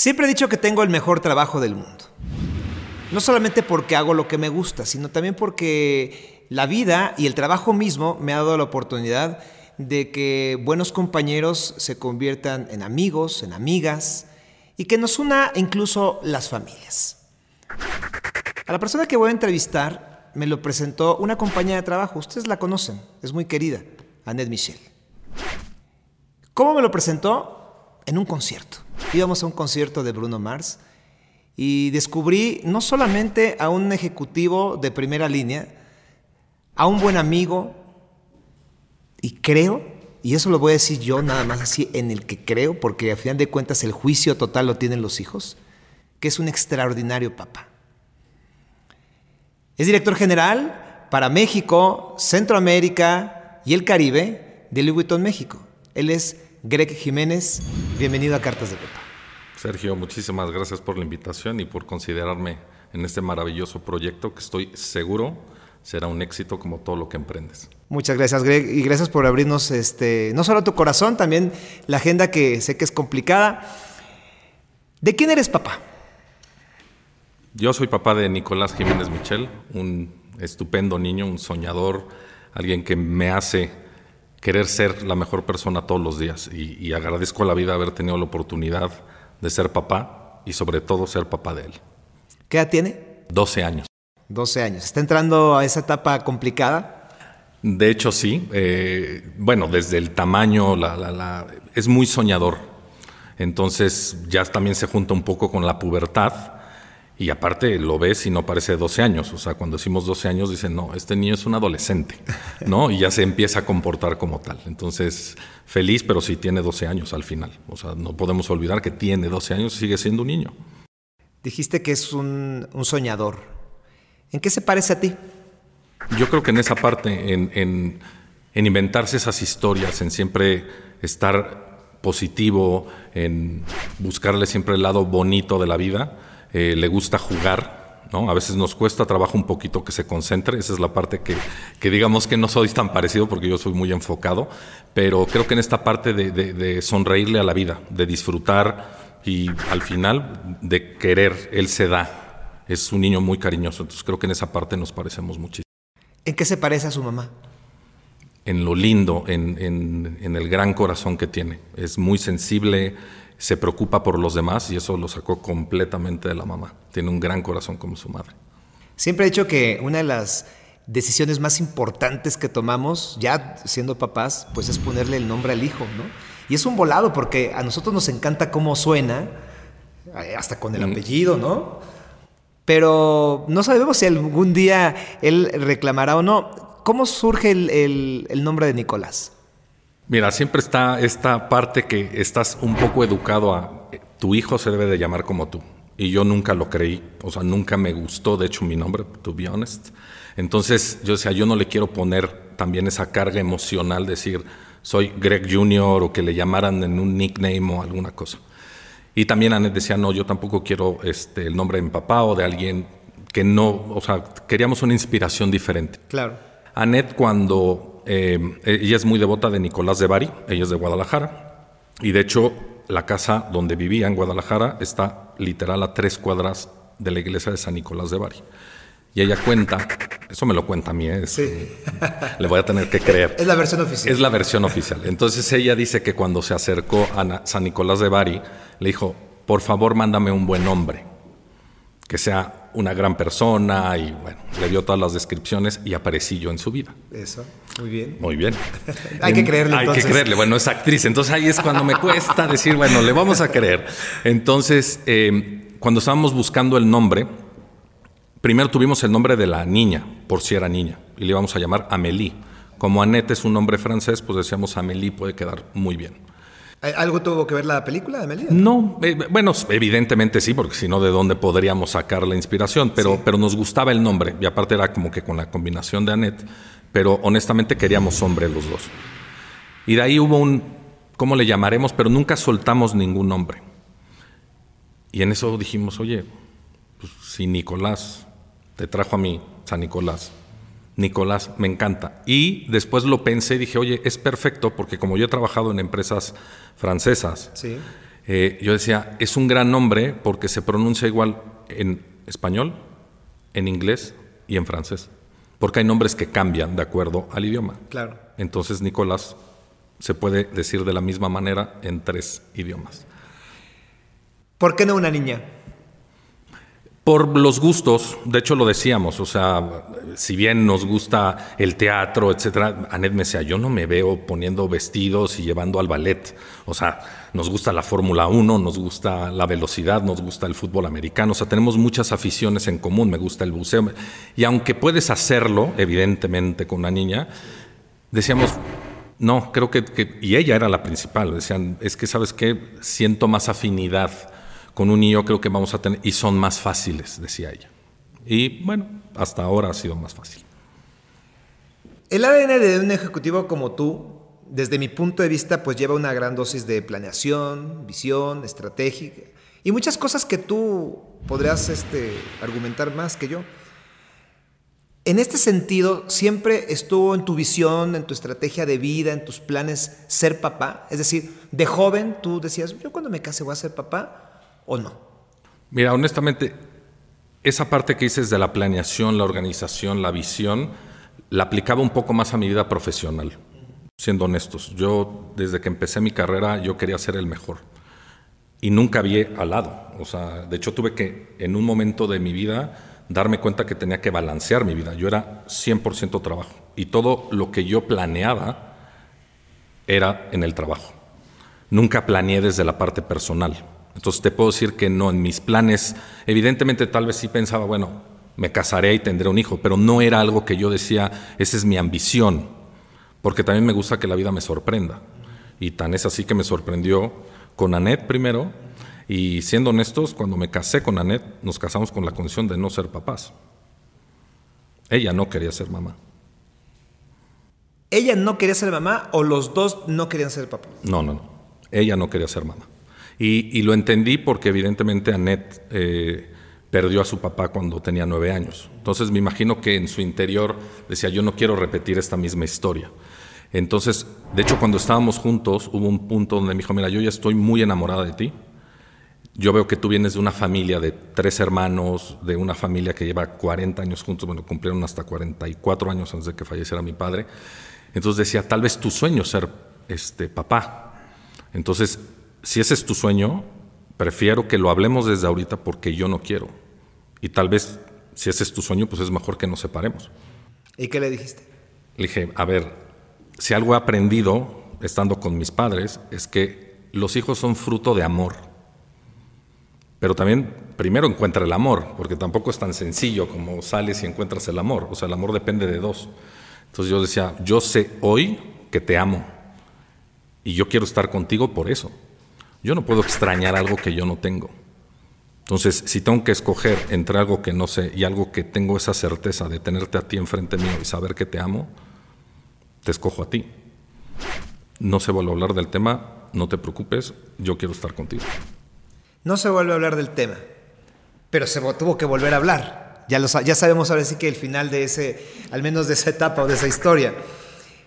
Siempre he dicho que tengo el mejor trabajo del mundo. No solamente porque hago lo que me gusta, sino también porque la vida y el trabajo mismo me ha dado la oportunidad de que buenos compañeros se conviertan en amigos, en amigas, y que nos una incluso las familias. A la persona que voy a entrevistar me lo presentó una compañía de trabajo, ustedes la conocen, es muy querida, Annette Michel. ¿Cómo me lo presentó? En un concierto íbamos a un concierto de Bruno Mars y descubrí no solamente a un ejecutivo de primera línea, a un buen amigo, y creo, y eso lo voy a decir yo nada más así, en el que creo, porque al final de cuentas el juicio total lo tienen los hijos, que es un extraordinario papá. Es director general para México, Centroamérica y el Caribe de Louis Vuitton México. Él es Greg Jiménez. Bienvenido a Cartas de Pepa. Sergio, muchísimas gracias por la invitación y por considerarme en este maravilloso proyecto que estoy seguro será un éxito como todo lo que emprendes. Muchas gracias, Greg, y gracias por abrirnos este, no solo tu corazón, también la agenda que sé que es complicada. ¿De quién eres papá? Yo soy papá de Nicolás Jiménez Michel, un estupendo niño, un soñador, alguien que me hace querer ser la mejor persona todos los días y, y agradezco a la vida haber tenido la oportunidad de ser papá y sobre todo ser papá de él. ¿Qué edad tiene? 12 años. 12 años. ¿Está entrando a esa etapa complicada? De hecho, sí. Eh, bueno, desde el tamaño, la, es muy soñador. Entonces ya también se junta un poco con la pubertad. Y aparte lo ves y no parece 12 años. O sea, cuando decimos 12 años dicen, no, este niño es un adolescente, ¿no? Y ya se empieza a comportar como tal. Entonces, feliz, pero sí tiene 12 años al final. O sea, no podemos olvidar que tiene 12 años y sigue siendo un niño. Dijiste que es un, soñador. ¿En qué se parece a ti? Yo creo que en esa parte, en, en inventarse esas historias, en siempre estar positivo, en buscarle siempre el lado bonito de la vida eh, le gusta jugar, ¿no? A veces nos cuesta trabajo un poquito que se concentre, esa es la parte que, que digamos que no soy tan parecido porque yo soy muy enfocado, pero creo que en esta parte de, de, sonreírle a la vida, de disfrutar y al final de querer, él se da. Es un niño muy cariñoso, entonces creo que en esa parte nos parecemos muchísimo. ¿En qué se parece a su mamá? En lo lindo, en, en, en el gran corazón que tiene. Es muy sensible, se preocupa por los demás y eso lo sacó completamente de la mamá. Tiene un gran corazón como su madre. Siempre he dicho que una de las decisiones más importantes que tomamos, ya siendo papás, pues es ponerle el nombre al hijo, ¿no? Y es un volado porque a nosotros nos encanta cómo suena, eh, hasta con el apellido, ¿no? Pero no sabemos si algún día él reclamará o no. ¿Cómo surge el, el nombre de Nicolás? Mira, siempre está esta parte que estás un poco educado a tu hijo se debe de llamar como tú. Y yo nunca lo creí, o sea, nunca me gustó, de hecho, mi nombre, to be honest. Entonces, yo decía, yo no le quiero poner también esa carga emocional, decir, soy Greg Jr. o que le llamaran en un nickname o alguna cosa. Y también Annette decía, no, yo tampoco quiero este, el nombre de mi papá o de alguien que no, o sea, queríamos una inspiración diferente. Claro. Annette cuando eh, ella es muy devota de Nicolás de Bari, ella es de Guadalajara, y de hecho la casa donde vivía en Guadalajara está literal a tres cuadras de la iglesia de San Nicolás de Bari. Y ella cuenta, eso me lo cuenta a mí, ¿eh? le voy a tener que creer. Es la versión oficial. Es la versión oficial. Entonces ella dice que cuando se acercó a San Nicolás de Bari, le dijo, por favor mándame un buen hombre que sea una gran persona y bueno, le dio todas las descripciones y aparecí yo en su vida. Eso, muy bien. Muy bien. hay que creerle. Hay que creerle, bueno, es actriz, entonces ahí es cuando me cuesta decir, bueno, le vamos a creer. Entonces, eh, cuando estábamos buscando el nombre, primero tuvimos el nombre de la niña, por si era niña, y le íbamos a llamar Amélie. Como Annette es un nombre francés, pues decíamos Amélie puede quedar muy bien. ¿Algo tuvo que ver la película de Melía? No, eh, bueno, evidentemente sí, porque si no, ¿de dónde podríamos sacar la inspiración? Pero, pero nos gustaba el nombre, y aparte era como que con la combinación de Annette, pero honestamente queríamos hombre los dos. Y de ahí hubo un, ¿cómo le llamaremos? Pero nunca soltamos ningún nombre. Y en eso dijimos, oye, pues, si Nicolás te trajo a mí, San Nicolás, Nicolás, me encanta. Y después lo pensé y dije, oye, es perfecto porque como yo he trabajado en empresas francesas, eh, yo decía, es un gran nombre porque se pronuncia igual en español, en inglés y en francés. Porque hay nombres que cambian de acuerdo al idioma. Claro. Entonces Nicolás se puede decir de la misma manera en tres idiomas. ¿Por qué no una niña? Por los gustos, de hecho lo decíamos, o sea, si bien nos gusta el teatro, etcétera, Anet me decía, yo no me veo poniendo vestidos y llevando al ballet. O sea, nos gusta la Fórmula 1, nos gusta la velocidad, nos gusta el fútbol americano, o sea, tenemos muchas aficiones en común, me gusta el buceo. Y aunque puedes hacerlo, evidentemente, con una niña, decíamos, no, creo que, que y ella era la principal, decían, es que, ¿sabes qué? Siento más afinidad con un niño creo que vamos a tener, y son más fáciles, decía ella. Y bueno, hasta ahora ha sido más fácil. El ADN de un ejecutivo como tú, desde mi punto de vista, pues lleva una gran dosis de planeación, visión, estrategia y muchas cosas que tú podrías este, argumentar más que yo. En este sentido, ¿siempre estuvo en tu visión, en tu estrategia de vida, en tus planes ser papá? Es decir, de joven tú decías, yo cuando me case voy a ser papá o no? Mira, honestamente, esa parte que dices de la planeación, la organización, la visión, la aplicaba un poco más a mi vida profesional, siendo honestos. Yo, desde que empecé mi carrera, yo quería ser el mejor. Y nunca vi al lado. O sea, de hecho tuve que, en un momento de mi vida, darme cuenta que tenía que balancear mi vida. Yo era 100% trabajo. Y todo lo que yo planeaba era en el trabajo. Nunca planeé desde la parte personal. Entonces te puedo decir que no, en mis planes, evidentemente tal vez sí pensaba, bueno, me casaré y tendré un hijo, pero no era algo que yo decía, esa es mi ambición, porque también me gusta que la vida me sorprenda. Y tan es así que me sorprendió con Annette primero, y siendo honestos, cuando me casé con Annette, nos casamos con la condición de no ser papás. Ella no quería ser mamá. ¿Ella no quería ser mamá o los dos no querían ser papás? No, no, no. Ella no quería ser mamá. Y, lo entendí porque evidentemente Annette eh, perdió a su papá cuando tenía nueve años. Entonces me imagino que en su interior decía, yo no quiero repetir esta misma historia. Entonces, de hecho, cuando estábamos juntos, hubo un punto donde me dijo, mira, yo ya estoy muy enamorada de ti. Yo veo que tú vienes de una familia de tres hermanos, de una familia que lleva 40 años juntos, bueno, cumplieron hasta 44 años antes de que falleciera mi padre. Entonces decía, tal vez tu sueño ser este, papá. Entonces, si ese es tu sueño, prefiero que lo hablemos desde ahorita porque yo no quiero. Y tal vez, si ese es tu sueño, pues es mejor que nos separemos. ¿Y qué le dijiste? Le dije, a ver, si algo he aprendido estando con mis padres es que los hijos son fruto de amor. Pero también primero encuentra el amor, porque tampoco es tan sencillo como sales y encuentras el amor. O sea, el amor depende de dos. Entonces yo decía, yo sé hoy que te amo y yo quiero estar contigo por eso. Yo no puedo extrañar algo que yo no tengo. Entonces, si tengo que escoger entre algo que no sé y algo que tengo esa certeza de tenerte a ti enfrente mío y saber que te amo, te escojo a ti. No se vuelve a hablar del tema, no te preocupes, yo quiero estar contigo. No se vuelve a hablar del tema, pero se tuvo que volver a hablar. Ya, ya sabemos ahora sí que el final de ese, al menos de esa etapa o de esa historia.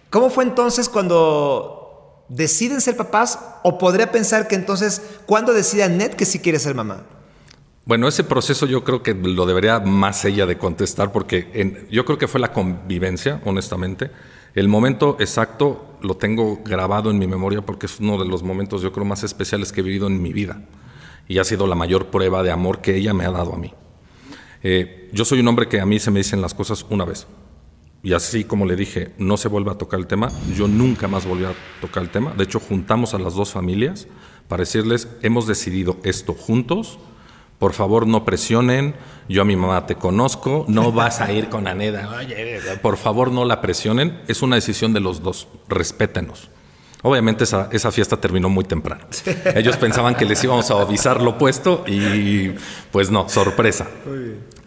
¿Cómo fue entonces cuando deciden ser papás o podría pensar que entonces, ¿cuándo decide Annette que sí quiere ser mamá? Bueno, ese proceso yo creo que lo debería más ella de contestar porque yo creo que fue la convivencia, honestamente. El momento exacto lo tengo grabado en mi memoria porque es uno de los momentos yo creo más especiales que he vivido en mi vida y ha sido la mayor prueba de amor que ella me ha dado a mí. Eh, yo soy un hombre que a mí se me dicen las cosas una vez. Y así como le dije, no se vuelve a tocar el tema, yo nunca más volví a tocar el tema. De hecho, juntamos a las dos familias para decirles, hemos decidido esto juntos, por favor no presionen, yo a mi mamá te conozco, no vas a ir con Aneda, por favor no la presionen, es una decisión de los dos, respétenos. Obviamente esa, esa, fiesta terminó muy temprano. Ellos pensaban que les íbamos a avisar lo opuesto y pues no, sorpresa.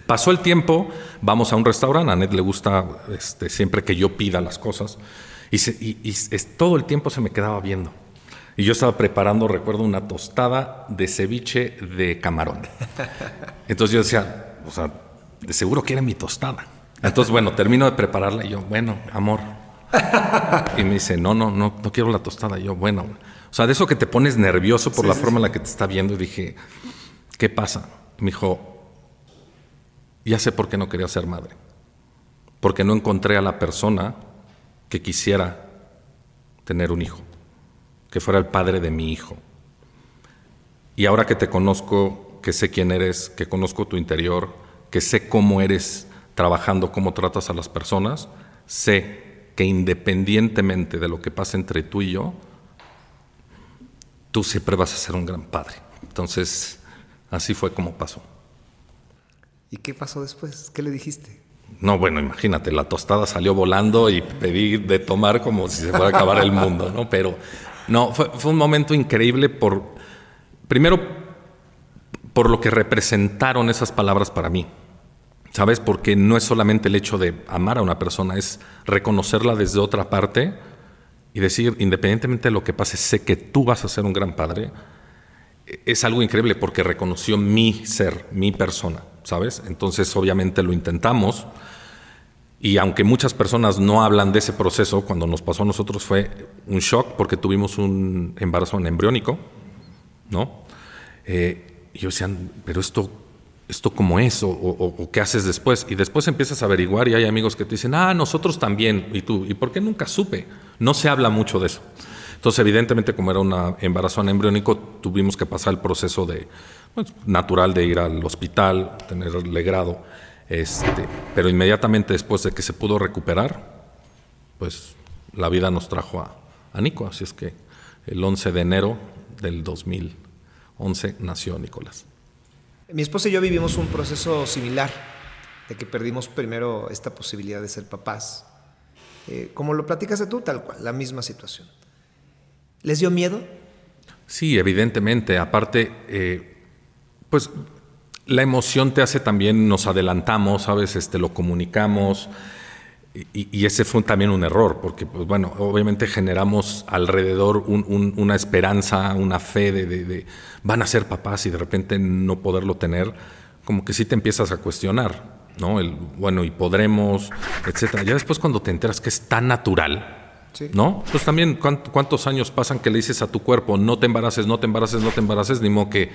Pasó el tiempo, vamos a un restaurante, a Ned le gusta este, siempre que yo pida las cosas, y, todo el tiempo se me quedaba viendo. Y yo estaba preparando, recuerdo, una tostada de ceviche de camarón. Entonces yo decía, o sea, de seguro quiere mi tostada. Entonces, bueno, termino de prepararla y yo, bueno, amor. Y me dice, no, no, no, no quiero la tostada. Y yo, bueno. O sea, de eso que te pones nervioso por la forma en la que te está viendo. Y dije, ¿qué pasa? Me dijo, ya sé por qué no quería ser madre. Porque no encontré a la persona que quisiera tener un hijo, que fuera el padre de mi hijo. Y ahora que te conozco, que sé quién eres, que conozco tu interior, que sé cómo eres trabajando, cómo tratas a las personas, sé que independientemente de lo que pase entre tú y yo, tú siempre vas a ser un gran padre. Entonces, así fue como pasó. ¿Y qué pasó después? ¿Qué le dijiste? No, bueno, imagínate, la tostada salió volando y pedí de tomar como si se fuera a acabar el mundo, ¿no? Pero no, fue, fue un momento increíble por, primero, por lo que representaron esas palabras para mí. ¿Sabes? Porque no es solamente el hecho de amar a una persona, es reconocerla desde otra parte y decir, independientemente de lo que pase, sé que tú vas a ser un gran padre. Es algo increíble porque reconoció mi ser, mi persona, ¿sabes? Entonces, obviamente lo intentamos. Y aunque muchas personas no hablan de ese proceso, cuando nos pasó a nosotros fue un shock porque tuvimos un embarazo embriónico, ¿no? Eh, y yo decía, pero esto esto cómo es o, qué haces después. Y después empiezas a averiguar y hay amigos que te dicen, ah, nosotros también. Y tú, ¿y por qué nunca supe? No se habla mucho de eso. Entonces, evidentemente, como era un embarazo embriónico, tuvimos que pasar el proceso de, pues, natural de ir al hospital, tenerle grado. Este, pero inmediatamente después de que se pudo recuperar, pues la vida nos trajo a, a Nico. Así es que el 11 de enero del 2011 nació Nicolás. Mi esposa y yo vivimos un proceso similar, de que perdimos primero esta posibilidad de ser papás. Eh, como lo platicaste tú, tal cual, la misma situación. ¿Les dio miedo? Sí, evidentemente. Aparte, eh, pues la emoción te hace también, nos adelantamos, ¿sabes? Este, lo comunicamos. Y, ese fue también un error, porque, pues, bueno, obviamente generamos alrededor una esperanza, una fe de, van a ser papás y de repente no poderlo tener, como que sí te empiezas a cuestionar, ¿no? El, bueno, y podremos, etcétera. Ya después cuando te enteras que es tan natural, ¿no? Pues también, ¿cuántos años pasan que le dices a tu cuerpo, no te embaraces, no te embaraces, no te embaraces, ni modo que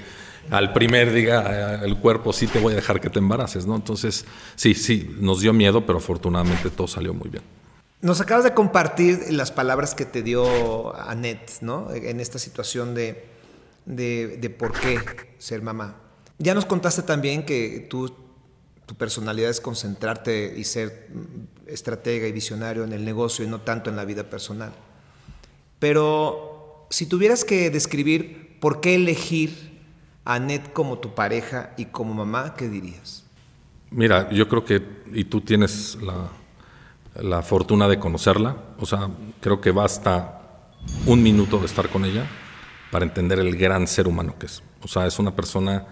al primer diga el cuerpo, sí te voy a dejar que te embaraces, ¿no? Entonces, sí, sí, nos dio miedo, pero afortunadamente todo salió muy bien. Nos acabas de compartir las palabras que te dio Annette, ¿no? En esta situación de, de, por qué ser mamá. Ya nos contaste también que tú, tu personalidad es concentrarte y ser estratega y visionario en el negocio y no tanto en la vida personal. Pero si tuvieras que describir por qué elegir Anet como tu pareja y como mamá, ¿qué dirías? Mira, yo creo que, y tú tienes la, fortuna de conocerla, o sea, creo que basta un minuto de estar con ella para entender el gran ser humano que es. O sea, es una persona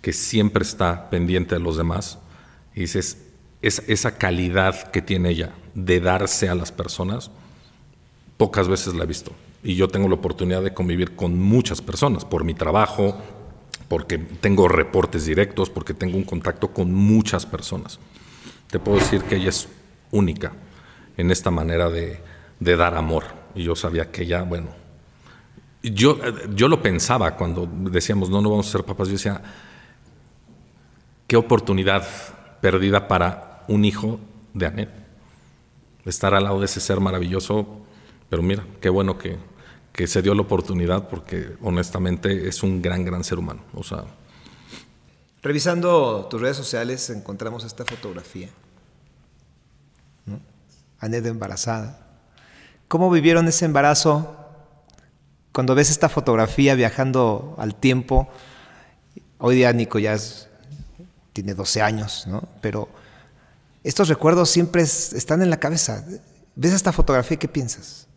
que siempre está pendiente de los demás y dices, es, esa calidad que tiene ella de darse a las personas, pocas veces la he visto. Y yo tengo la oportunidad de convivir con muchas personas por mi trabajo, porque tengo reportes directos, porque tengo un contacto con muchas personas. Te puedo decir que ella es única en esta manera de, dar amor. Y yo sabía que ella, bueno, yo, yo lo pensaba cuando decíamos, no, no vamos a ser papás, yo decía, qué oportunidad perdida para un hijo de Anet. Estar al lado de ese ser maravilloso, pero mira, qué bueno que, que se dio la oportunidad porque honestamente es un gran, gran ser humano. Revisando tus redes sociales encontramos esta fotografía. ¿no? Embarazada. ¿Cómo vivieron ese embarazo? Cuando ves esta fotografía viajando al tiempo, hoy día Nico ya tiene 12 años, ¿no? Pero estos recuerdos siempre están en la cabeza. ¿Ves esta fotografía y qué piensas?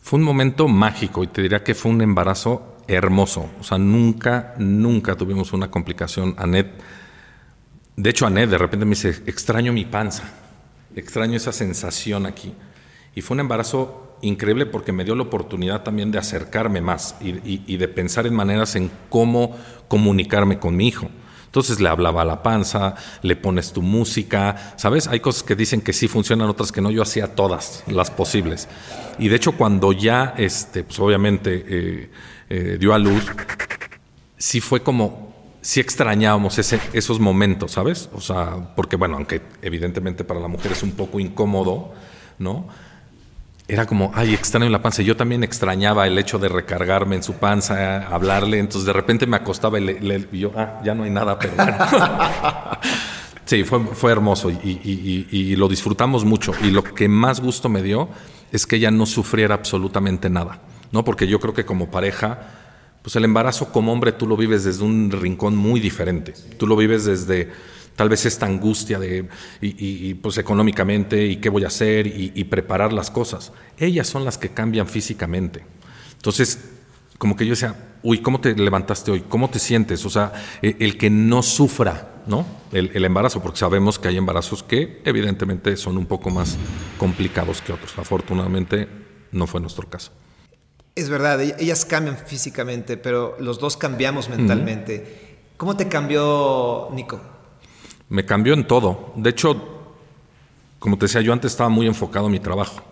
Fue un momento mágico y te diría que fue un embarazo hermoso. O sea, nunca, nunca tuvimos una complicación. Anet, de hecho, Anet de repente me dice, extraño mi panza, extraño esa sensación aquí. Y fue un embarazo increíble porque me dio la oportunidad también de acercarme más y, de pensar en maneras en cómo comunicarme con mi hijo. Entonces le hablaba a la panza, le pones tu música, ¿sabes? Hay cosas que dicen que sí funcionan, otras que no. Yo hacía todas las posibles. Y de hecho, cuando ya, este, pues obviamente eh, eh, dio a luz, sí fue como, sí extrañábamos esos momentos, ¿sabes? O sea, porque bueno, aunque evidentemente para la mujer es un poco incómodo, ¿no? Era como, ay, extraño la panza. Yo también extrañaba el hecho de recargarme en su panza, hablarle. Entonces de repente me acostaba y, le, yo, ah, ya no hay nada, pero sí, fue, fue hermoso y, lo disfrutamos mucho. Y lo que más gusto me dio es que ella no sufriera absolutamente nada, ¿no? Porque yo creo que como pareja, pues el embarazo como hombre tú lo vives desde un rincón muy diferente. Tú lo vives desde tal vez esta angustia de, y, pues económicamente, y qué voy a hacer, y, preparar las cosas. Ellas son las que cambian físicamente. Entonces, como que yo decía, uy, ¿cómo te levantaste hoy? ¿Cómo te sientes? O sea, e, el, que no sufra, ¿no? El, el, embarazo, porque sabemos que hay embarazos que evidentemente son un poco más complicados que otros. Afortunadamente no fue nuestro caso. Es verdad, ellas cambian físicamente, pero los dos cambiamos mentalmente. ¿Cómo te cambió, Nico? Me cambió en todo. De hecho, como te decía, yo antes estaba muy enfocado en mi trabajo.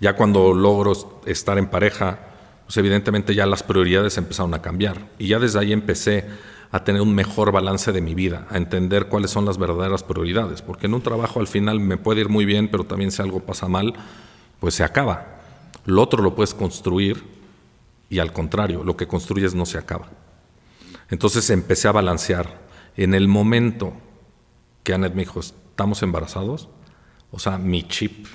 Ya cuando logro estar en pareja, pues evidentemente ya las prioridades empezaron a cambiar. Y ya desde ahí empecé a tener un mejor balance de mi vida, a entender cuáles son las verdaderas prioridades. Porque en un trabajo al final me puede ir muy bien, pero también si algo pasa mal, pues se acaba. Lo otro lo puedes construir y al contrario, lo que construyes no se acaba. Entonces empecé a balancear. En el momento que Annette me dijo, estamos embarazados, o sea, mi chip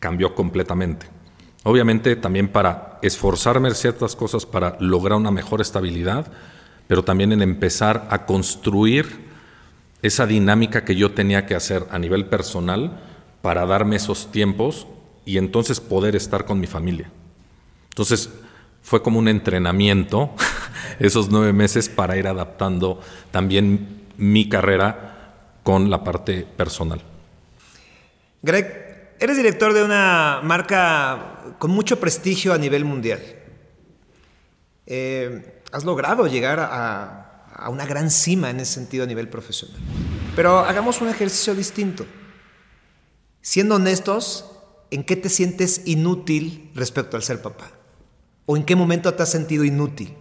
cambió completamente. Obviamente también para esforzarme en ciertas cosas para lograr una mejor estabilidad, pero también en empezar a construir esa dinámica que yo tenía que hacer a nivel personal para darme esos tiempos y entonces poder estar con mi familia. Entonces fue como un entrenamiento esos nueve meses para ir adaptando también mi carrera con la parte personal. Greg, eres director de una marca con mucho prestigio a nivel mundial. Eh, has logrado llegar a, a una gran cima en ese sentido a nivel profesional. Pero hagamos un ejercicio distinto. Siendo honestos, ¿en qué te sientes inútil respecto al ser papá? ¿O en qué momento te has sentido inútil?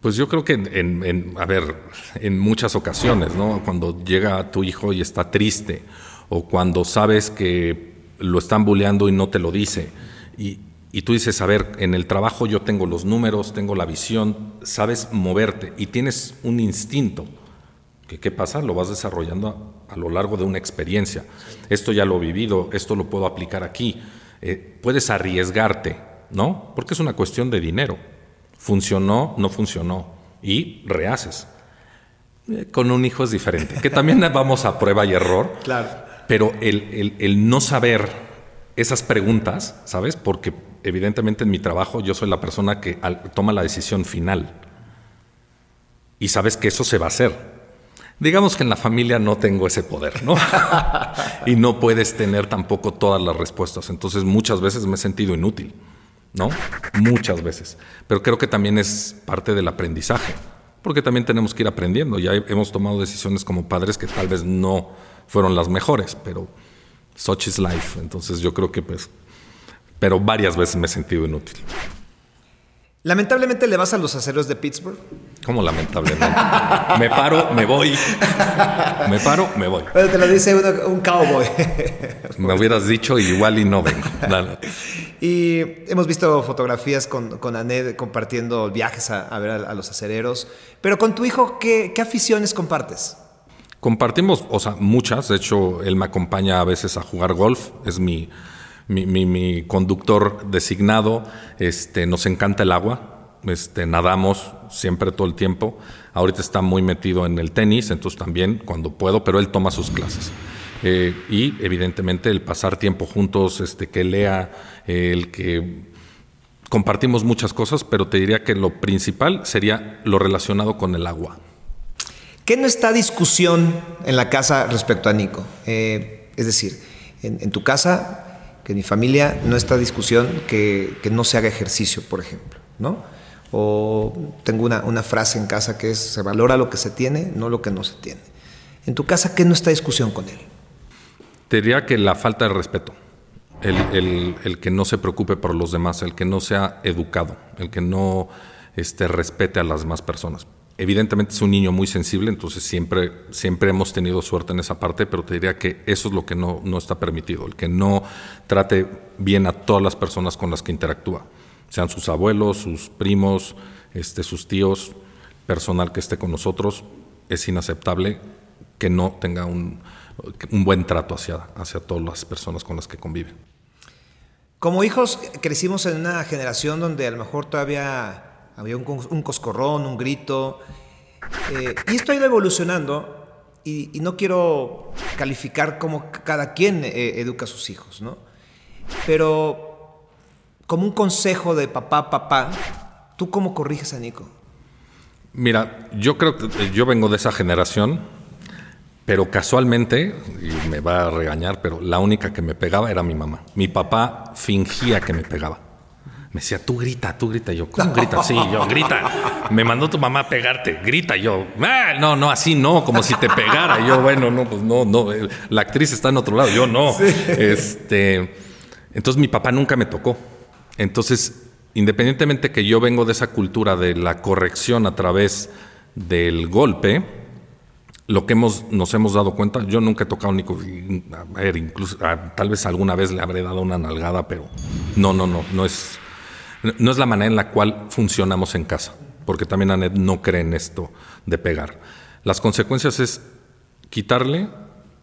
Pues yo creo que en, a ver, en muchas ocasiones, ¿no? Cuando llega tu hijo y está triste, o cuando sabes que lo están bulleando y no te lo dice, y, y tú dices, a ver, en el trabajo yo tengo los números, tengo la visión, sabes moverte y tienes un instinto. que ¿Qué pasa? Lo vas desarrollando a, lo largo de una experiencia. Esto ya lo he vivido, esto lo puedo aplicar aquí. Eh, puedes arriesgarte, ¿no? Porque es una cuestión de dinero funcionó, no funcionó, y rehaces. Eh, con un hijo es diferente, que también vamos a prueba y error, claro. pero el, no saber esas preguntas, ¿sabes? Porque evidentemente en mi trabajo yo soy la persona que toma la decisión final. Y sabes que eso se va a hacer. Digamos que en la familia no tengo ese poder, ¿no? y no puedes tener tampoco todas las respuestas. Entonces muchas veces me he sentido inútil. ¿No? Muchas veces. Pero creo que también es parte del aprendizaje, porque también tenemos que ir aprendiendo. Ya hemos tomado decisiones como padres que tal vez no fueron las mejores, pero such is life. Entonces yo creo que pues, pero varias veces me he sentido inútil. Lamentablemente le vas a los aceros de Pittsburgh. ¿Cómo lamentablemente? me paro, me voy. Me paro, me voy. Pero te lo dice un cowboy. me hubieras dicho igual y no vengo. Y hemos visto fotografías con, con Anet compartiendo viajes a, ver a, los acereros. Pero con tu hijo, ¿qué, ¿qué aficiones compartes? Compartimos, o sea, muchas. De hecho, él me acompaña a veces a jugar golf. Es mi mi, conductor designado, este, nos encanta el agua, este, nadamos siempre todo el tiempo. Ahorita está muy metido en el tenis, entonces también cuando puedo, pero él toma sus clases. Eh, y evidentemente el pasar tiempo juntos, este, que lea, el que compartimos muchas cosas, pero te diría que lo principal sería lo relacionado con el agua. ¿Qué no está discusión en la casa respecto a Nico? Eh, es decir, en, en tu casa que mi familia no está discusión que, no se haga ejercicio, por ejemplo, ¿no? O tengo una, una frase en casa que es, se valora lo que se tiene, no lo que no se tiene. En tu casa, ¿qué no está discusión con él? Te diría que la falta de respeto, el, el, que no se preocupe por los demás, el que no sea educado, el que no este, respete a las demás personas. Evidentemente es un niño muy sensible, entonces siempre, siempre hemos tenido suerte en esa parte, pero te diría que eso es lo que no, no está permitido, el que no trate bien a todas las personas con las que interactúa, sean sus abuelos, sus primos, este, sus tíos, personal que esté con nosotros, es inaceptable que no tenga un, un buen trato hacia, hacia todas las personas con las que convive. Como hijos crecimos en una generación donde a lo mejor todavía había un, coscorrón, un grito. Eh, y esto ha ido evolucionando y, no quiero calificar como cada quien eh, educa a sus hijos, ¿no? Pero como un consejo de papá, papá, ¿tú cómo corriges a Nico? Mira, yo creo que eh, yo vengo de esa generación, pero casualmente, y me va a regañar, pero la única que me pegaba era mi mamá. Mi papá fingía que me pegaba. Me decía, tú grita, tú grita. yo, ¿cómo grita? Sí, yo, grita. Me mandó tu mamá a pegarte, grita. yo, ah, no, no, así no, como si te pegara. yo, bueno, no, pues no, no. La actriz está en otro lado, yo no. Este, entonces mi papá nunca me tocó. Entonces, independientemente que yo vengo de esa cultura de la corrección a través del golpe, lo que hemos, nos hemos dado cuenta, yo nunca he tocado ni a ver, incluso tal vez alguna vez le habré dado una nalgada, pero no, no, no, no es no es la manera en la cual funcionamos en casa, porque también Anet no cree en esto de pegar. Las consecuencias es quitarle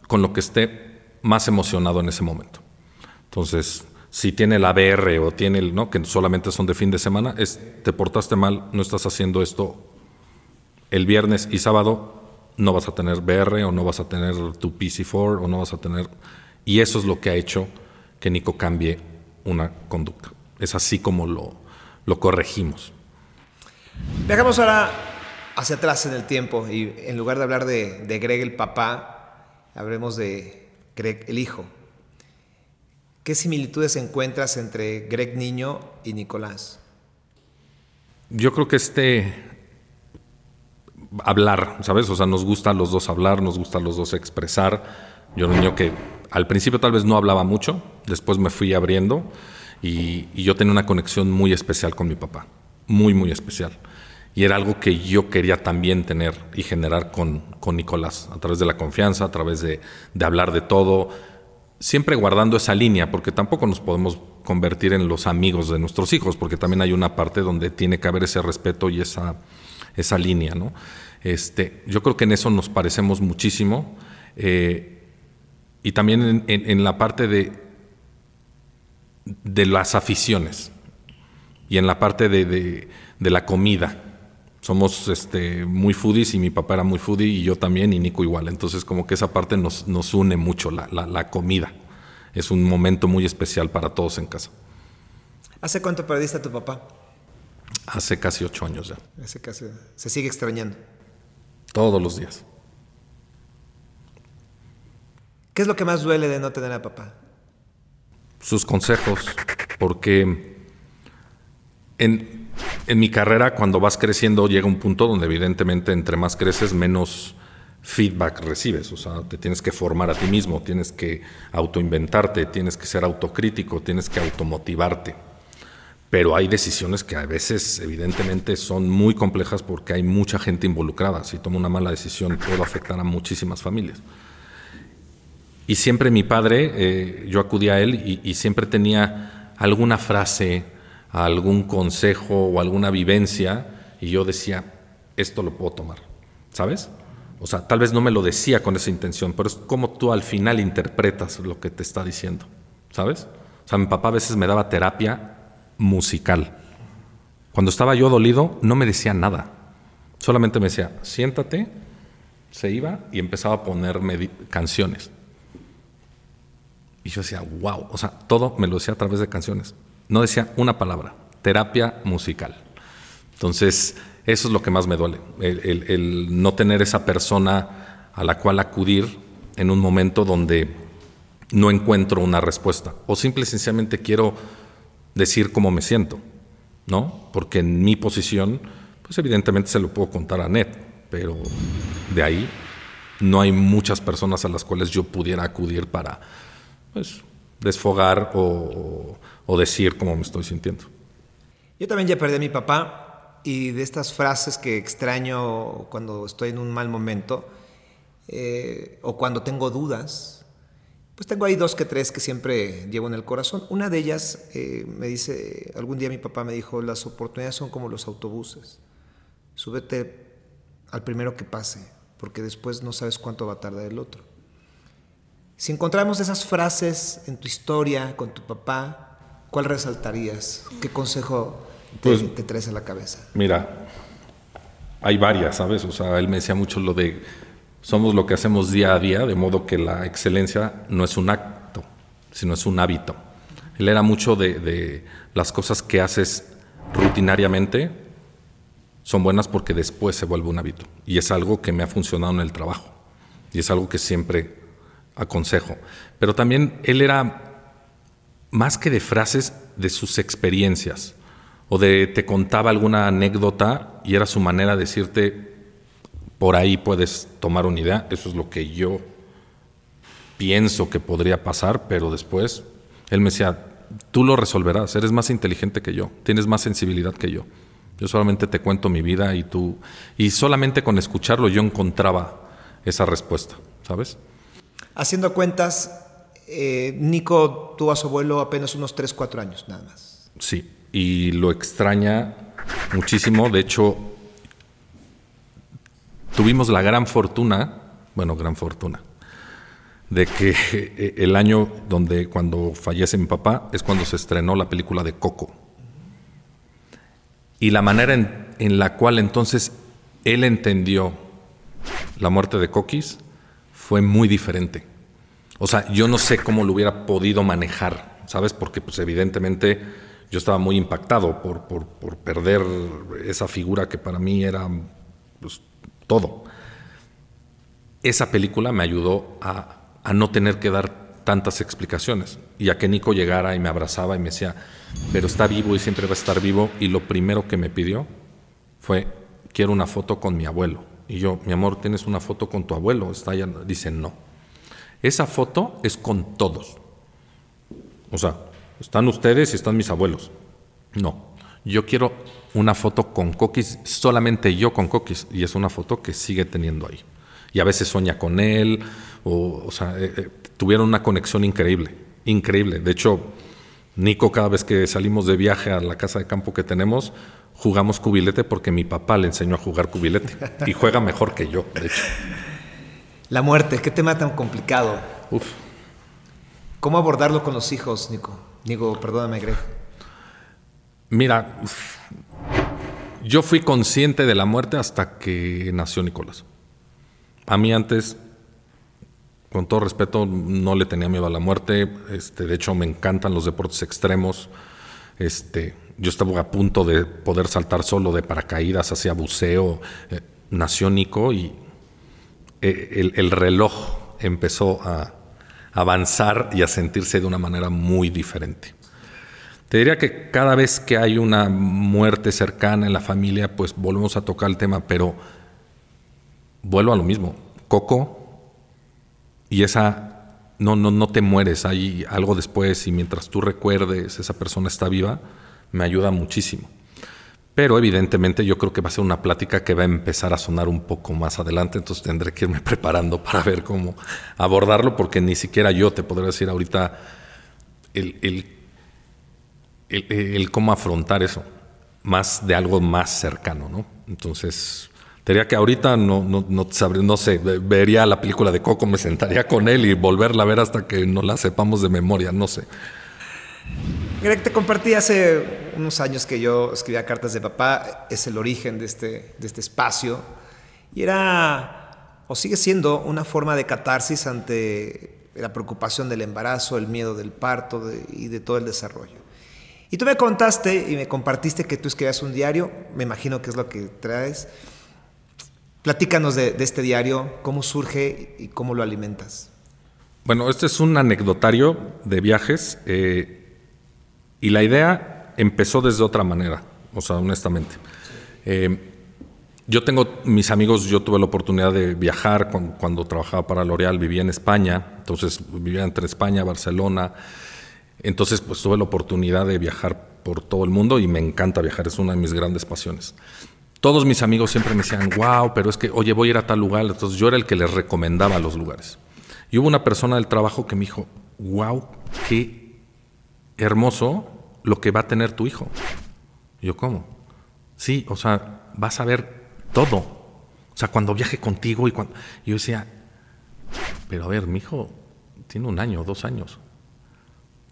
con lo que esté más emocionado en ese momento. Entonces, si tiene la BR o tiene el, ¿no? que solamente son de fin de semana, es te portaste mal, no estás haciendo esto el viernes y sábado, no vas a tener BR o no vas a tener tu PC4 o no vas a tener... Y eso es lo que ha hecho que Nico cambie una conducta. Es así como lo, lo corregimos. Viajamos ahora hacia atrás en el tiempo y en lugar de hablar de, de Greg el papá, hablemos de Greg el hijo. ¿Qué similitudes encuentras entre Greg niño y Nicolás? Yo creo que este hablar, ¿sabes? O sea, nos gusta a los dos hablar, nos gusta a los dos expresar. Yo era un niño que al principio tal vez no hablaba mucho, después me fui abriendo y, yo tenía una conexión muy especial con mi papá, muy, muy especial. Y era algo que yo quería también tener y generar con, con Nicolás, a través de la confianza, a través de, de hablar de todo, siempre guardando esa línea, porque tampoco nos podemos convertir en los amigos de nuestros hijos, porque también hay una parte donde tiene que haber ese respeto y esa, esa línea. ¿no? Este, yo creo que en eso nos parecemos muchísimo. Eh, y también en, en, la parte de, de las aficiones y en la parte de, la comida. Somos este, muy foodies y mi papá era muy foodie y yo también y Nico igual. Entonces como que esa parte nos, nos une mucho, la, la, comida. Es un momento muy especial para todos en casa. ¿Hace cuánto perdiste a tu papá? Hace casi ocho años ya. Hace casi, se sigue extrañando. Todos los días. ¿Qué es lo que más duele de no tener a papá? Sus consejos, porque en, mi carrera cuando vas creciendo llega un punto donde evidentemente entre más creces menos feedback recibes, o sea, te tienes que formar a ti mismo, tienes que autoinventarte, tienes que ser autocrítico, tienes que automotivarte. Pero hay decisiones que a veces evidentemente son muy complejas porque hay mucha gente involucrada. Si tomo una mala decisión puedo afectar a muchísimas familias. Y siempre mi padre, eh, yo acudía a él y, siempre tenía alguna frase, algún consejo o alguna vivencia y yo decía, esto lo puedo tomar, ¿sabes? O sea, tal vez no me lo decía con esa intención, pero es como tú al final interpretas lo que te está diciendo, ¿sabes? O sea, mi papá a veces me daba terapia musical. Cuando estaba yo dolido, no me decía nada. Solamente me decía, siéntate, se iba y empezaba a ponerme canciones. Y yo decía, wow, o sea, todo me lo decía a través de canciones. No decía una palabra, terapia musical. Entonces, eso es lo que más me duele, el, no tener esa persona a la cual acudir en un momento donde no encuentro una respuesta. O simple y sencillamente quiero decir cómo me siento. ¿no? Porque en mi posición, pues evidentemente se lo puedo contar a Ned, pero de ahí no hay muchas personas a las cuales yo pudiera acudir para, pues, desfogar o, decir cómo me estoy sintiendo. Yo también ya perdí a mi papá y de estas frases que extraño cuando estoy en un mal momento eh, o cuando tengo dudas, pues tengo ahí dos que tres que siempre llevo en el corazón. Una de ellas eh, me dice, algún día mi papá me dijo, las oportunidades son como los autobuses. Súbete al primero que pase, porque después no sabes cuánto va a tardar el otro. Si encontramos esas frases en tu historia con tu papá, ¿cuál resaltarías? ¿Qué consejo te, pues, te traes a la cabeza? Mira, hay varias, ¿sabes? O sea, él me decía mucho lo de somos lo que hacemos día a día, de modo que la excelencia no es un acto, sino es un hábito. Él era mucho de, las cosas que haces rutinariamente son buenas porque después se vuelve un hábito. Y es algo que me ha funcionado en el trabajo. Y es algo que siempre aconsejo. Pero también él era más que de frases, de sus experiencias. O de te contaba alguna anécdota y era su manera de decirte, por ahí puedes tomar una idea. Eso es lo que yo pienso que podría pasar, pero después él me decía, tú lo resolverás, eres más inteligente que yo, tienes más sensibilidad que yo. Yo solamente te cuento mi vida y tú, y solamente con escucharlo yo encontraba esa respuesta, ¿sabes? Haciendo cuentas, eh, Nico tuvo a su abuelo apenas unos 3, 4 años, nada más. Sí, y lo extraña muchísimo. De hecho, tuvimos la gran fortuna, bueno, gran fortuna, de que el año donde cuando fallece mi papá es cuando se estrenó la película de Coco. Y la manera en, la cual entonces él entendió la muerte de Coquis fue muy diferente. O sea, yo no sé cómo lo hubiera podido manejar, ¿sabes? Porque pues evidentemente yo estaba muy impactado por, por, perder esa figura que para mí era pues, todo. Esa película me ayudó a, no tener que dar tantas explicaciones y a que Nico llegara y me abrazaba y me decía, pero está vivo y siempre va a estar vivo. Y lo primero que me pidió fue, quiero una foto con mi abuelo. Y yo, mi amor, ¿tienes una foto con tu abuelo? Está allá. Dice, no. Esa foto es con todos. O sea, están ustedes y están mis abuelos. No. Yo quiero una foto con Coquis, solamente yo con Coquis, y es una foto que sigue teniendo ahí. Y a veces sueña con él, o, sea, eh, eh, tuvieron una conexión increíble, increíble. De hecho, Nico, cada vez que salimos de viaje a la casa de campo que tenemos, jugamos cubilete porque mi papá le enseñó a jugar cubilete y juega mejor que yo, de hecho. La muerte, qué tema tan complicado. Uf. ¿Cómo abordarlo con los hijos, Nico? Nico, perdóname, Greg. Mira, yo fui consciente de la muerte hasta que nació Nicolás. A mí antes, con todo respeto, no le tenía miedo a la muerte. Este, de hecho, me encantan los deportes extremos. Este, yo estaba a punto de poder saltar solo de paracaídas hacia buceo. Eh, nació Nico y eh, el, el reloj empezó a avanzar y a sentirse de una manera muy diferente. Te diría que cada vez que hay una muerte cercana en la familia, pues volvemos a tocar el tema, pero vuelvo a lo mismo. Coco y esa no, no, no te mueres, hay algo después y mientras tú recuerdes, esa persona está viva, me ayuda muchísimo. Pero evidentemente yo creo que va a ser una plática que va a empezar a sonar un poco más adelante, entonces tendré que irme preparando para ver cómo abordarlo, porque ni siquiera yo te podría decir ahorita el, el el, cómo afrontar eso, más de algo más cercano, ¿no? Entonces, diría que ahorita no, no, no, no sé, vería la película de Coco, me sentaría con él y volverla a ver hasta que no la sepamos de memoria, no sé. Greg, te compartí hace unos años que yo escribía cartas de papá, es el origen de este, de este espacio, y era, o sigue siendo, una forma de catarsis ante la preocupación del embarazo, el miedo del parto y de todo el desarrollo. Y tú me contaste y me compartiste que tú escribías un diario, me imagino que es lo que traes. Platícanos de, este diario, cómo surge y cómo lo alimentas. Bueno, este es un anecdotario de viajes eh, y la idea empezó desde otra manera. o sea, honestamente. Eh, yo tengo mis amigos, yo tuve la oportunidad de viajar cuando, trabajaba para L'Oreal, vivía en España, entonces vivía entre España, Barcelona, entonces pues tuve la oportunidad de viajar por todo el mundo y me encanta viajar, es una de mis grandes pasiones. Todos mis amigos siempre me decían, wow, pero es que, oye, voy a ir a tal lugar, entonces yo era el que les recomendaba los lugares. Y hubo una persona del trabajo que me dijo, wow, qué hermoso lo que va a tener tu hijo. Yo, ¿cómo? Sí, o sea, vas a ver todo. O sea, cuando viaje contigo y cuando... Yo decía, pero a ver, mi hijo tiene un año, dos años.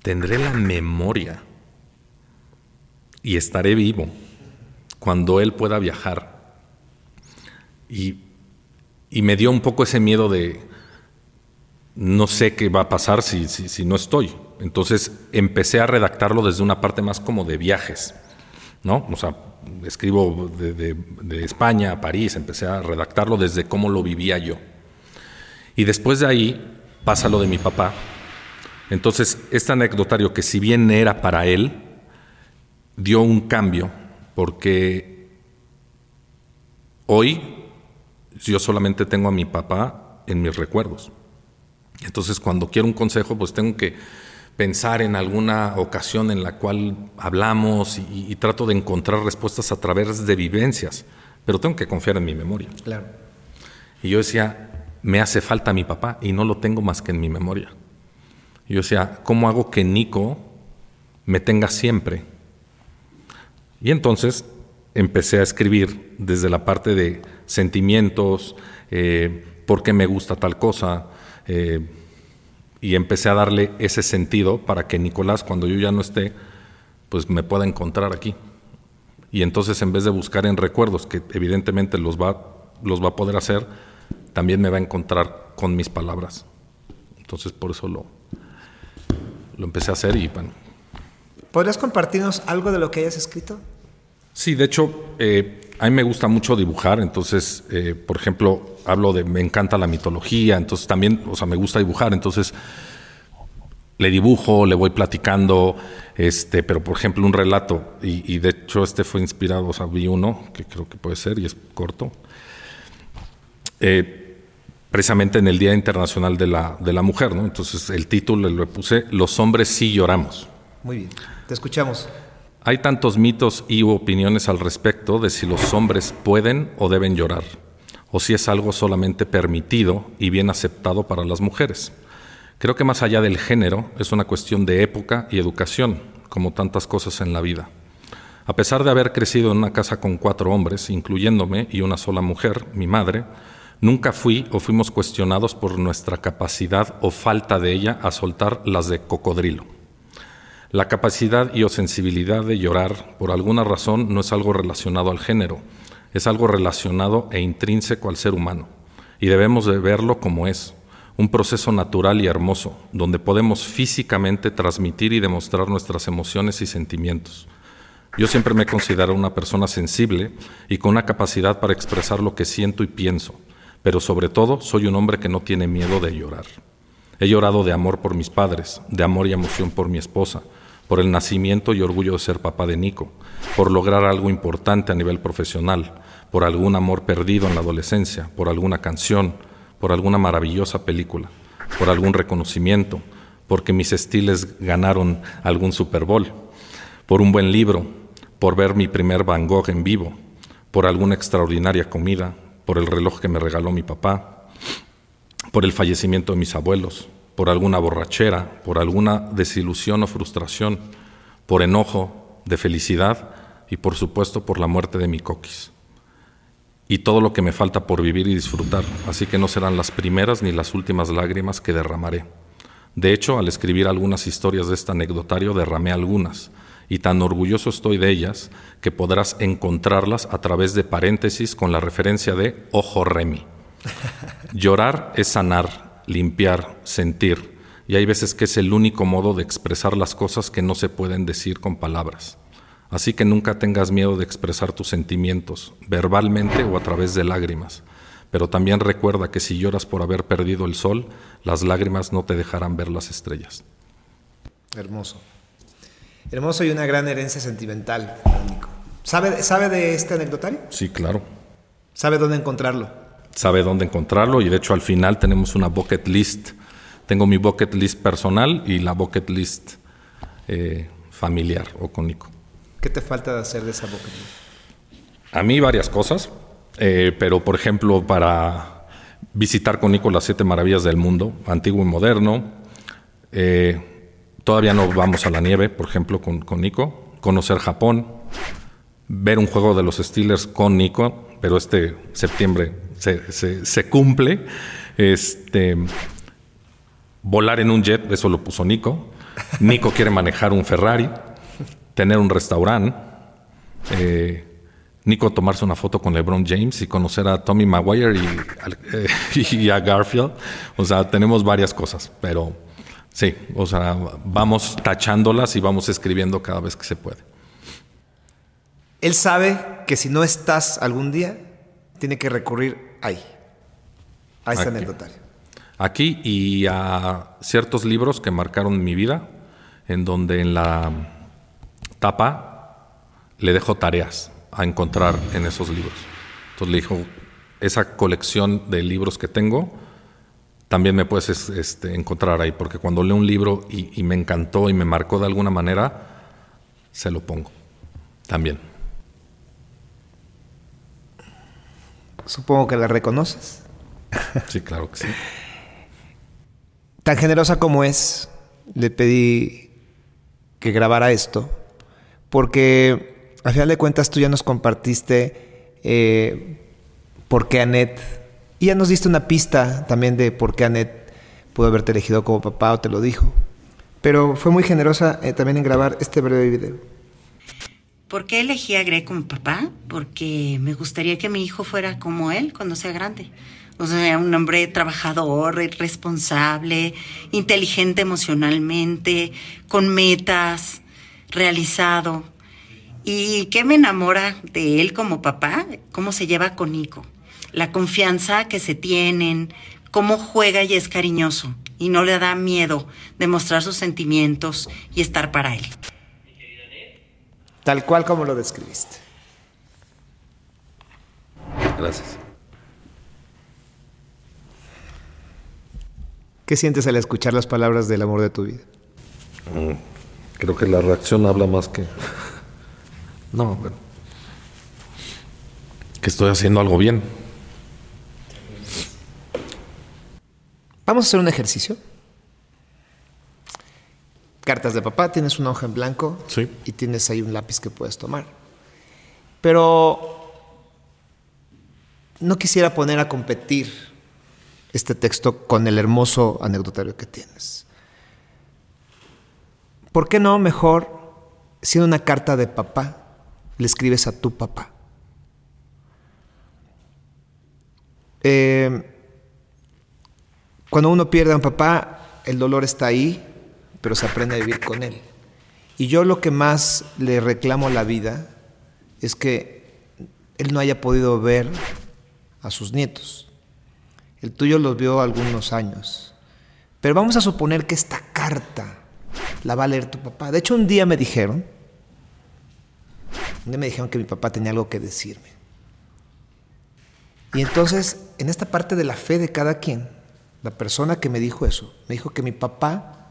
Tendré la memoria y estaré vivo cuando él pueda viajar. Y, y me dio un poco ese miedo de, no sé qué va a pasar si, si, si, no estoy. Entonces empecé a redactarlo desde una parte más como de viajes, ¿no? O sea, escribo de, España a París, empecé a redactarlo desde cómo lo vivía yo. Y después de ahí pasa lo de mi papá. Entonces, este anecdotario que si bien era para él, dio un cambio, porque hoy yo solamente tengo a mi papá en mis recuerdos. Entonces, cuando quiero un consejo, pues tengo que pensar en alguna ocasión en la cual hablamos y, trato de encontrar respuestas a través de vivencias, pero tengo que confiar en mi memoria. Claro. Y yo decía, me hace falta mi papá y no lo tengo más que en mi memoria. Y yo decía, ¿cómo hago que Nico me tenga siempre? Y entonces empecé a escribir desde la parte de sentimientos, eh, por qué me gusta tal cosa, eh, y empecé a darle ese sentido para que Nicolás, cuando yo ya no esté, pues me pueda encontrar aquí. Y entonces en vez de buscar en recuerdos, que evidentemente los va, los va a poder hacer, también me va a encontrar con mis palabras. Entonces por eso lo, lo empecé a hacer y bueno. ¿Podrías compartirnos algo de lo que hayas escrito? Sí, de hecho, eh, a mí me gusta mucho dibujar, entonces, eh, por ejemplo, hablo de, me encanta la mitología, entonces también, o sea, me gusta dibujar, entonces le dibujo, le voy platicando, este, pero por ejemplo un relato, y, de hecho este fue inspirado, o sea, vi uno, que creo que puede ser, y es corto, eh, precisamente en el Día Internacional de la, de la Mujer, ¿no? Entonces el título le puse, Los hombres sí lloramos. Muy bien, te escuchamos. Hay tantos mitos y opiniones al respecto de si los hombres pueden o deben llorar o si es algo solamente permitido y bien aceptado para las mujeres. Creo que más allá del género es una cuestión de época y educación, como tantas cosas en la vida. A pesar de haber crecido en una casa con cuatro hombres, incluyéndome, y una sola mujer, mi madre, nunca fui o fuimos cuestionados por nuestra capacidad o falta de ella a soltar las de cocodrilo. La capacidad y o sensibilidad de llorar, por alguna razón, no es algo relacionado al género, es algo relacionado e intrínseco al ser humano, y debemos de verlo como es, un proceso natural y hermoso, donde podemos físicamente transmitir y demostrar nuestras emociones y sentimientos. Yo siempre me considero una persona sensible y con una capacidad para expresar lo que siento y pienso, pero sobre todo soy un hombre que no tiene miedo de llorar. He llorado de amor por mis padres, de amor y emoción por mi esposa, por el nacimiento y orgullo de ser papá de Nico, por lograr algo importante a nivel profesional, por algún amor perdido en la adolescencia, por alguna canción, por alguna maravillosa película, por algún reconocimiento, porque mis estiles ganaron algún Super Bowl, por un buen libro, por ver mi primer Van Gogh en vivo, por alguna extraordinaria comida, por el reloj que me regaló mi papá, por el fallecimiento de mis abuelos, por alguna borrachera, por alguna desilusión o frustración, por enojo, de felicidad y por supuesto por la muerte de mi coquis. Y todo lo que me falta por vivir y disfrutar, así que no serán las primeras ni las últimas lágrimas que derramaré. De hecho, al escribir algunas historias de este anecdotario, derramé algunas, y tan orgulloso estoy de ellas que podrás encontrarlas a través de paréntesis con la referencia de ojo remi. Llorar es sanar, limpiar, sentir. Y hay veces que es el único modo de expresar las cosas que no se pueden decir con palabras. Así que nunca tengas miedo de expresar tus sentimientos, verbalmente o a través de lágrimas. Pero también recuerda que si lloras por haber perdido el sol, las lágrimas no te dejarán ver las estrellas. Hermoso. Hermoso y una gran herencia sentimental, ¿Sabe, ¿Sabe de este anecdotario? Sí, claro. ¿Sabe dónde encontrarlo? Sabe dónde encontrarlo y de hecho al final tenemos una bucket list. Tengo mi bucket list personal y la bucket list eh, familiar o con Nico. ¿Qué te falta de hacer de esa bucket list? A mí varias cosas, eh, pero por ejemplo para visitar con Nico las siete maravillas del mundo, antiguo y moderno. Eh, todavía no vamos a la nieve, por ejemplo, con, con Nico. Conocer Japón, ver un juego de los Steelers con Nico, pero este septiembre se, cumple. Este, volar en un jet, eso lo puso Nico. Nico quiere manejar un Ferrari, tener un restaurante. Eh, Nico tomarse una foto con LeBron James y conocer a Tommy Maguire y, eh, y, a Garfield. O sea, tenemos varias cosas, pero sí, o sea, vamos tachándolas y vamos escribiendo cada vez que se puede. Él sabe que si no estás algún día, tiene que recurrir ahí, a este anecdotario. Aquí y a ciertos libros que marcaron mi vida, en donde en la tapa le dejo tareas a encontrar en esos libros. Entonces le dijo, esa colección de libros que tengo, también me puedes este, encontrar ahí, porque cuando leo un libro y, y me encantó y me marcó de alguna manera, se lo pongo también. Supongo que la reconoces. Sí, claro que sí. Tan generosa como es, le pedí que grabara esto, porque al final de cuentas tú ya nos compartiste eh, por qué Annette, y ya nos diste una pista también de por qué Annette pudo haberte elegido como papá o te lo dijo. Pero fue muy generosa eh, también en grabar este breve video. ¿Por qué elegí a Greg como papá? Porque me gustaría que mi hijo fuera como él cuando sea grande. O sea, un hombre trabajador, responsable, inteligente emocionalmente, con metas, realizado. ¿Y qué me enamora de él como papá? Cómo se lleva con Nico. La confianza que se tienen, cómo juega y es cariñoso. Y no le da miedo demostrar sus sentimientos y estar para él tal cual como lo describiste. Gracias. ¿Qué sientes al escuchar las palabras del amor de tu vida? Mm, creo que la reacción habla más que... No, bueno. Que estoy haciendo algo bien. Vamos a hacer un ejercicio cartas de papá, tienes una hoja en blanco y tienes ahí un lápiz que puedes tomar. Pero no quisiera poner a competir este texto con el hermoso anecdotario que tienes. ¿Por qué no mejor, siendo una carta de papá, le escribes a tu papá? Eh, cuando uno pierde a un papá, el dolor está ahí, pero se aprende a vivir con él. Y yo lo que más le reclamo a la vida es que él no haya podido ver a sus nietos. El tuyo los vio algunos años. Pero vamos a suponer que esta carta la va a leer tu papá. De hecho, un día me dijeron, un me dijeron que mi papá tenía algo que decirme. Y entonces, en esta parte de la fe de cada quien, la persona que me dijo eso, me dijo que mi papá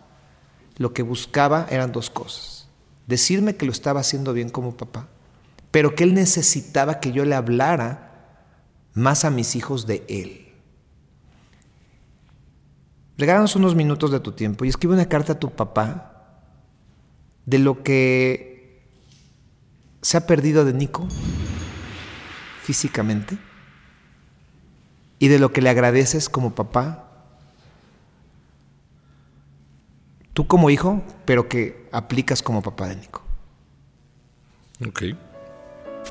lo que buscaba eran dos cosas. Decirme que lo estaba haciendo bien como papá, pero que él necesitaba que yo le hablara más a mis hijos de él. Regálanos unos minutos de tu tiempo y escribe una carta a tu papá de lo que se ha perdido de Nico físicamente y de lo que le agradeces como papá Tú como hijo, pero que aplicas como papá de Nico. Ok.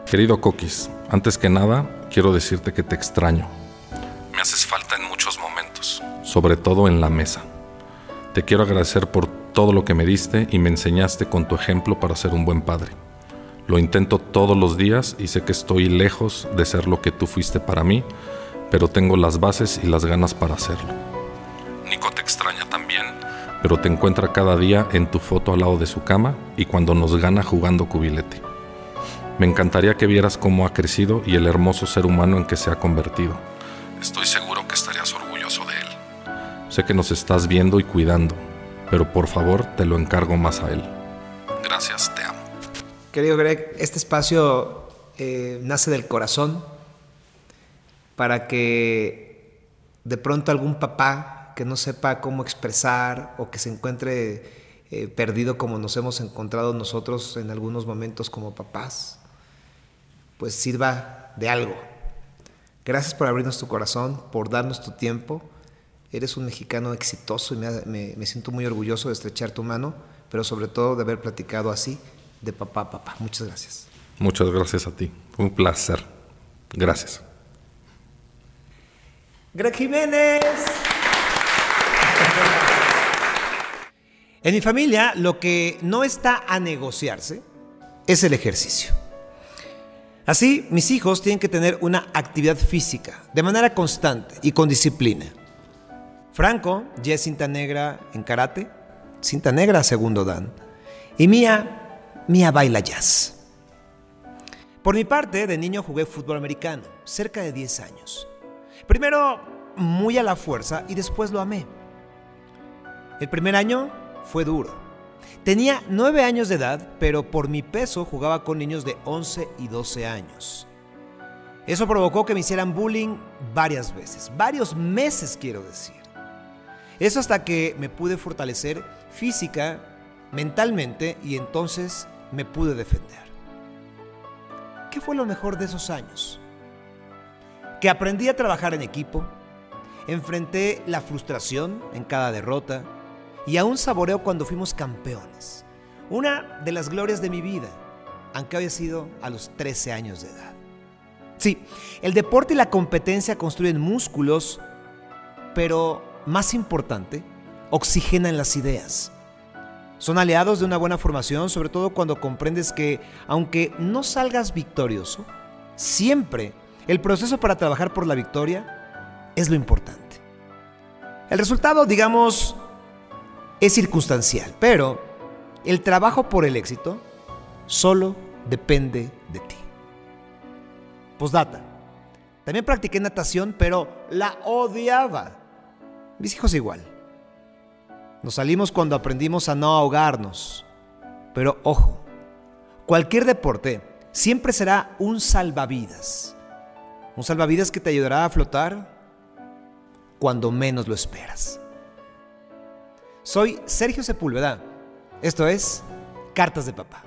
Querido Coquis, antes que nada, quiero decirte que te extraño. Me haces falta en muchos momentos, sobre todo en la mesa. Te quiero agradecer por todo lo que me diste y me enseñaste con tu ejemplo para ser un buen padre. Lo intento todos los días y sé que estoy lejos de ser lo que tú fuiste para mí, pero tengo las bases y las ganas para hacerlo. Nico te extraña pero te encuentra cada día en tu foto al lado de su cama y cuando nos gana jugando cubilete. Me encantaría que vieras cómo ha crecido y el hermoso ser humano en que se ha convertido. Estoy seguro que estarías orgulloso de él. Sé que nos estás viendo y cuidando, pero por favor te lo encargo más a él. Gracias, te amo. Querido Greg, este espacio eh, nace del corazón para que de pronto algún papá que no sepa cómo expresar o que se encuentre eh, perdido como nos hemos encontrado nosotros en algunos momentos como papás, pues sirva de algo. Gracias por abrirnos tu corazón, por darnos tu tiempo. Eres un mexicano exitoso y me, me siento muy orgulloso de estrechar tu mano, pero sobre todo de haber platicado así de papá a papá. Muchas gracias. Muchas gracias a ti. Fue un placer. Gracias. Greg Jiménez. En mi familia lo que no está a negociarse es el ejercicio. Así, mis hijos tienen que tener una actividad física de manera constante y con disciplina. Franco ya es cinta negra en karate, cinta negra segundo dan, y Mía, Mía baila jazz. Por mi parte, de niño jugué fútbol americano, cerca de 10 años. Primero muy a la fuerza y después lo amé. El primer año fue duro. Tenía 9 años de edad, pero por mi peso jugaba con niños de 11 y 12 años. Eso provocó que me hicieran bullying varias veces, varios meses quiero decir. Eso hasta que me pude fortalecer física, mentalmente y entonces me pude defender. ¿Qué fue lo mejor de esos años? Que aprendí a trabajar en equipo, enfrenté la frustración en cada derrota y aún saboreo cuando fuimos campeones. Una de las glorias de mi vida, aunque había sido a los 13 años de edad. Sí, el deporte y la competencia construyen músculos, pero más importante, oxigenan las ideas. Son aliados de una buena formación, sobre todo cuando comprendes que, aunque no salgas victorioso, siempre el proceso para trabajar por la victoria es lo importante. El resultado, digamos, es circunstancial, pero el trabajo por el éxito solo depende de ti. Postdata. También practiqué natación, pero la odiaba. Mis hijos igual. Nos salimos cuando aprendimos a no ahogarnos. Pero ojo, cualquier deporte siempre será un salvavidas. Un salvavidas que te ayudará a flotar cuando menos lo esperas. Soy Sergio Sepúlveda. Esto es Cartas de Papá.